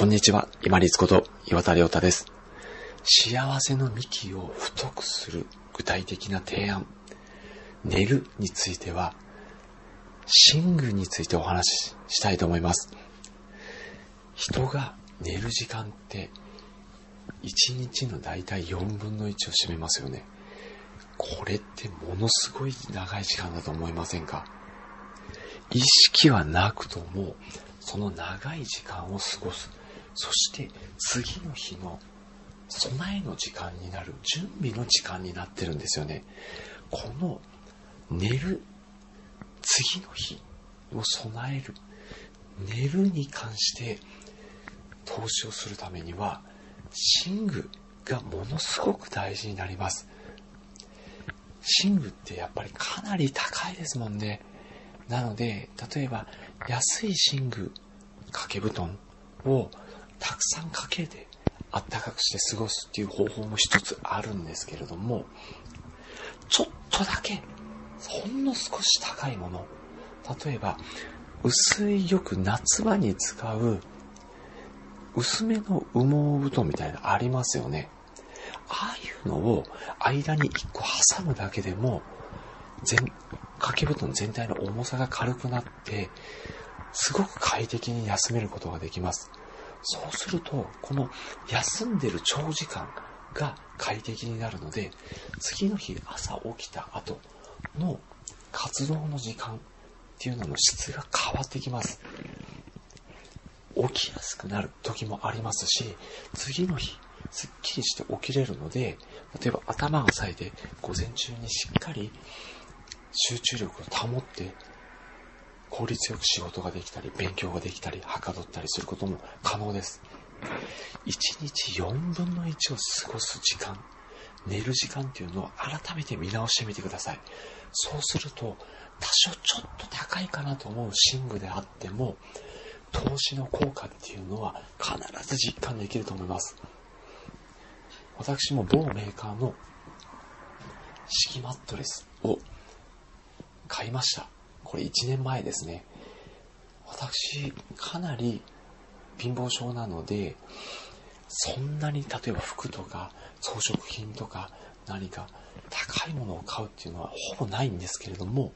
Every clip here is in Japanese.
こんにちは、今立こと岩田亮太です。幸せの幹を太くする具体的な提案。寝るについては、寝具についてお話ししたいと思います。人が寝る時間って、1日のだいたい4分の1を占めますよね。これってものすごい長い時間だと思いませんか？意識はなくとも、その長い時間を過ごす。そして次の日の備えの時間になる、準備の時間になってるんですよね。この寝る、次の日を備える、寝るに関して投資をするためには、寝具がものすごく大事になります。寝具ってやっぱりかなり高いですもんね。なので、例えば安い寝具、掛け布団をたくさんかけてあったかくして過ごすっていう方法も一つあるんですけれども、ちょっとだけ、ほんの少し高いもの、例えば、薄いよく夏場に使う薄めの羽毛布団みたいなありますよね。ああいうのを間に一個挟むだけでも、全、掛け布団全体の重さが軽くなって、すごく快適に休めることができます。そうすると、この休んでる長時間が快適になるので、次の日朝起きた後の活動の時間っていうのの質が変わってきます。起きやすくなる時もありますし、次の日、すっきりして起きれるので、例えば頭が冴えて午前中にしっかり集中力を保って効率よく仕事ができたり、勉強ができたり、はかどったりすることも可能です。1日4分の1を過ごす時間、寝る時間っていうのを改めて見直してみてください。そうすると、多少ちょっと高いかなと思う寝具であっても、投資の効果っていうのは必ず実感できると思います。私も某メーカーの敷きマットレスを買いました。これ1年前ですね。私、かなり貧乏症なので、そんなに例えば服とか装飾品とか何か高いものを買うっていうのはほぼないんですけれども、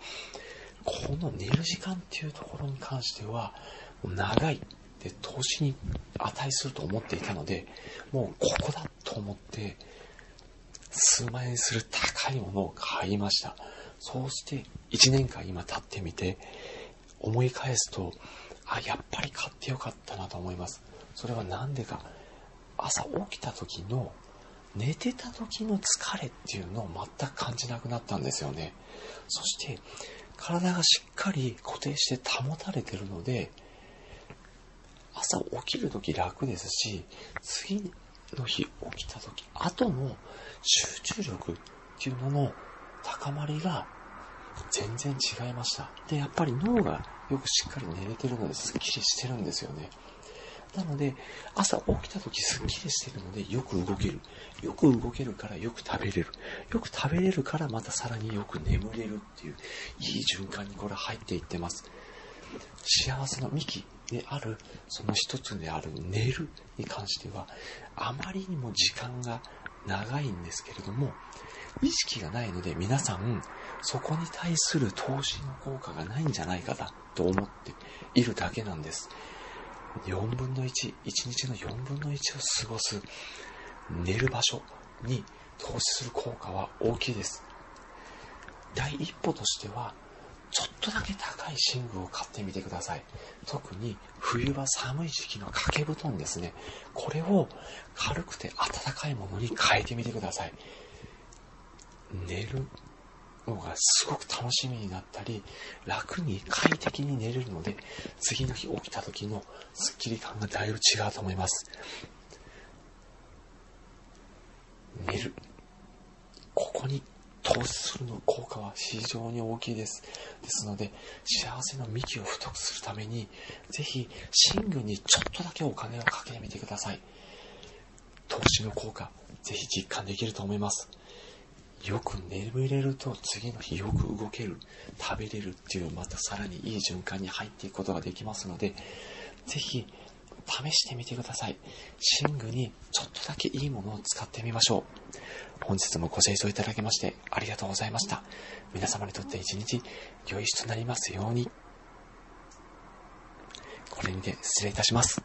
この寝る時間っていうところに関しては、長いで投資に値すると思っていたので、もうここだと思って、数万円する高いものを買いました。そうして1年間今経ってみて思い返すと、あ、やっぱり買ってよかったなと思います。それは何でか。朝起きた時の寝てた時の疲れっていうのを全く感じなくなったんですよね。そして体がしっかり固定して保たれてるので、朝起きる時楽ですし、次の日起きた時、後の集中力っていうのの高まりが全然違いました。で、やっぱり脳がよくしっかり寝れてるのですっきりしてるんですよね。なので、朝起きた時すっきりしてるのでよく動ける。よく動けるからよく食べれる。よく食べれるからまたさらによく眠れるっていう、いい循環にこれ入っていってます。幸せの幹である、その一つである寝るに関しては、あまりにも時間が長いんですけれども、意識がないので皆さん、そこに対する投資の効果がないんじゃないかなと思っているだけなんです。4分の1、1日の4分の1を過ごす寝る場所に投資する効果は大きいです。第一歩としては、ちょっとだけ高い寝具を買ってみてください。特に冬は寒い時期の掛け布団ですね。これを軽くて暖かいものに変えてみてください。寝るのがすごく楽しみになったり、楽に快適に寝れるので、次の日起きた時のスッキリ感がだいぶ違うと思います。寝る。ここに投資するの効果は非常に大きいです。ですので、幸せの幹を太くするために、ぜひ、寝具にちょっとだけお金をかけてみてください。投資の効果、ぜひ実感できると思います。よく眠れると次の日よく動ける、食べれるっていうまたさらにいい循環に入っていくことができますので、ぜひ試してみてください。寝具にちょっとだけいいものを使ってみましょう。本日もご清聴いただきましてありがとうございました。皆様にとって一日良い日となりますように。これにて失礼いたします。